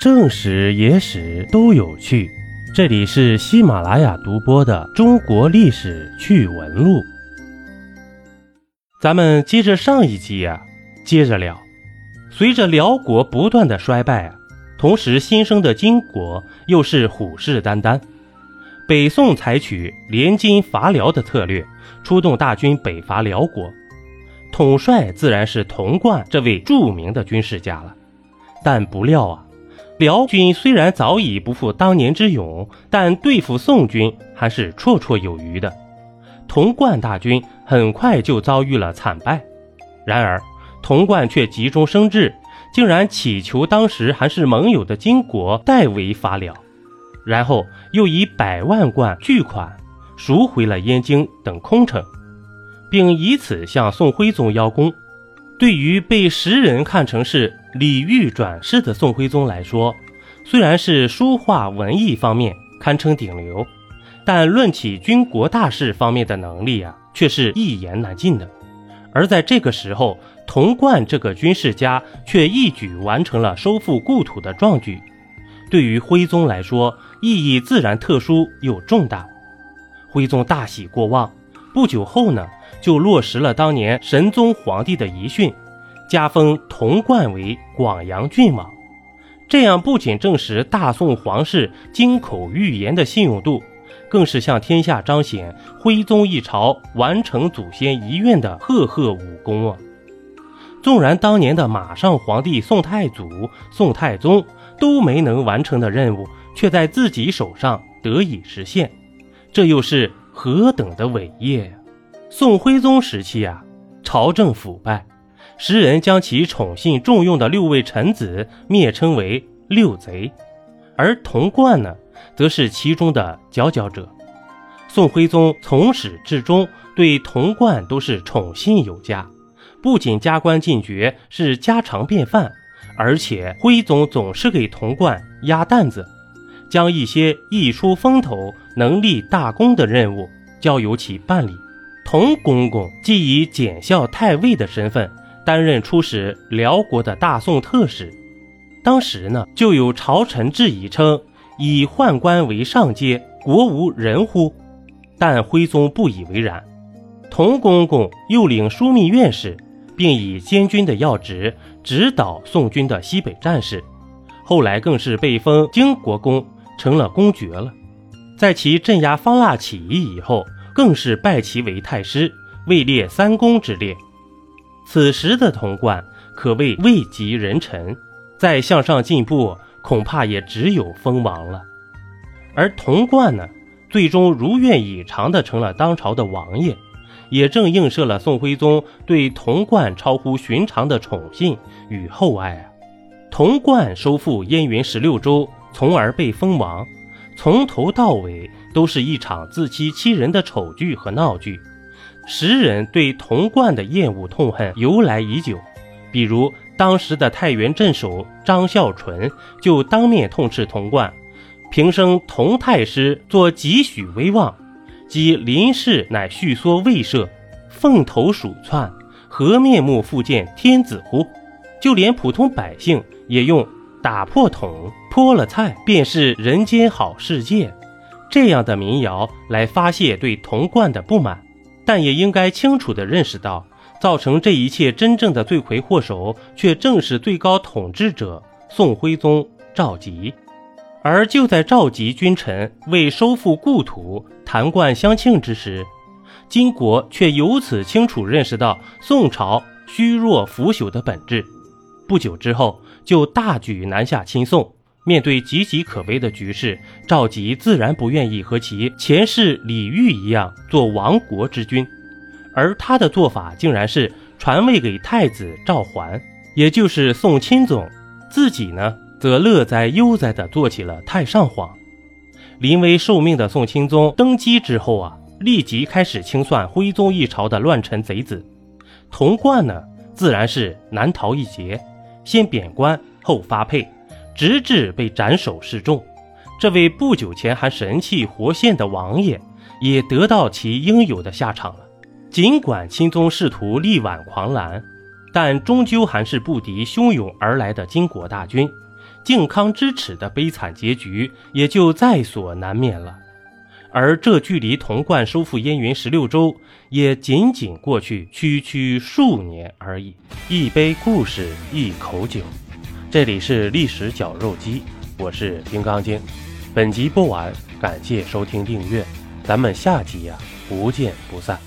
正史、野史都有趣。这里是喜马拉雅独播的《中国历史趣闻录》。咱们接着上一集呀，接着聊。随着辽国不断的衰败，同时新生的金国又是虎视眈眈。北宋采取联金伐辽的策略，出动大军北伐辽国，统帅自然是童贯这位著名的军事家了。但不料啊。辽军虽然早已不复当年之勇，但对付宋军还是绰绰有余的。童贯大军很快就遭遇了惨败。然而，童贯却急中生智，竟然祈求当时还是盟友的金国代为伐辽，然后又以百万贯巨款赎回了燕京等空城，并以此向宋徽宗邀功。对于被时人看成是李煜转世的宋徽宗来说，虽然是书画文艺方面堪称顶流，但论起军国大事方面的能力啊，却是一言难尽的。而在这个时候，童贯这个军事家却一举完成了收复故土的壮举，对于徽宗来说，意义自然特殊又重大。徽宗大喜过望，不久后呢。就落实了当年神宗皇帝的遗训，加封童贯为广阳郡王。这样不仅证实大宋皇室金口玉言的信用度，更是向天下彰显徽宗一朝完成祖先遗愿的赫赫武功啊！纵然当年的马上皇帝宋太祖、宋太宗都没能完成的任务，却在自己手上得以实现，这又是何等的伟业呀！宋徽宗时期啊，朝政腐败，时人将其宠信重用的六位臣子蔑称为六贼，而童贯呢，则是其中的佼佼者。宋徽宗从始至终对童贯都是宠信有加，不仅加官进爵是家常便饭，而且徽宗总是给童贯压担子，将一些一出风头、能立大功的任务交由其办理。童公公既以检校太尉的身份担任出使辽国的大宋特使，当时呢就有朝臣质疑称：“以宦官为上阶，国无人乎？”但徽宗不以为然。童公公又领枢密院使，并以监军的要职指导宋军的西北战事，后来更是被封京国公，成了公爵了。在其镇压方腊起义以后。更是拜其为太师，位列三公之列。此时的童贯可谓位极人臣，再向上进步，恐怕也只有封王了。而童贯呢，最终如愿以偿的成了当朝的王爷，也正映射了宋徽宗对童贯超乎寻常的宠信与厚爱啊。童贯收复燕云十六州，从而被封王。从头到尾都是一场自欺欺人的丑剧和闹剧，时人对童贯的厌恶痛恨由来已久。比如当时的太原镇守张孝纯就当面痛斥童贯，平生童太师作几许威望，及林氏乃续缩未设，凤头鼠窜，何面目复见天子乎？就连普通百姓也用。打破桶泼了菜，便是人间好世界。这样的民谣来发泄对童贯的不满，但也应该清楚地认识到，造成这一切真正的罪魁祸首，却正是最高统治者宋徽宗赵佶。而就在赵佶君臣为收复故土弹冠相庆之时，金国却由此清楚认识到宋朝虚弱腐朽的本质。不久之后。就大举南下侵宋，面对岌岌可危的局势，赵佶自然不愿意和其前世李煜一样做亡国之君，而他的做法竟然是传位给太子赵桓，也就是宋钦宗，自己呢则乐哉悠哉地做起了太上皇。临危受命的宋钦宗登基之后啊，立即开始清算徽宗一朝的乱臣贼子，童贯呢自然是难逃一劫。先贬官后发配，直至被斩首示众。这位不久前还神气活现的王爷，也得到其应有的下场了。尽管钦宗试图力挽狂澜，但终究还是不敌汹涌而来的金国大军。靖康之耻的悲惨结局也就在所难免了。而这距离童贯收复燕云十六州，也仅仅过去区区数年而已。一杯故事，一口酒，这里是历史绞肉机，我是金刚经。本集播完，感谢收听订阅，咱们下集呀，不见不散。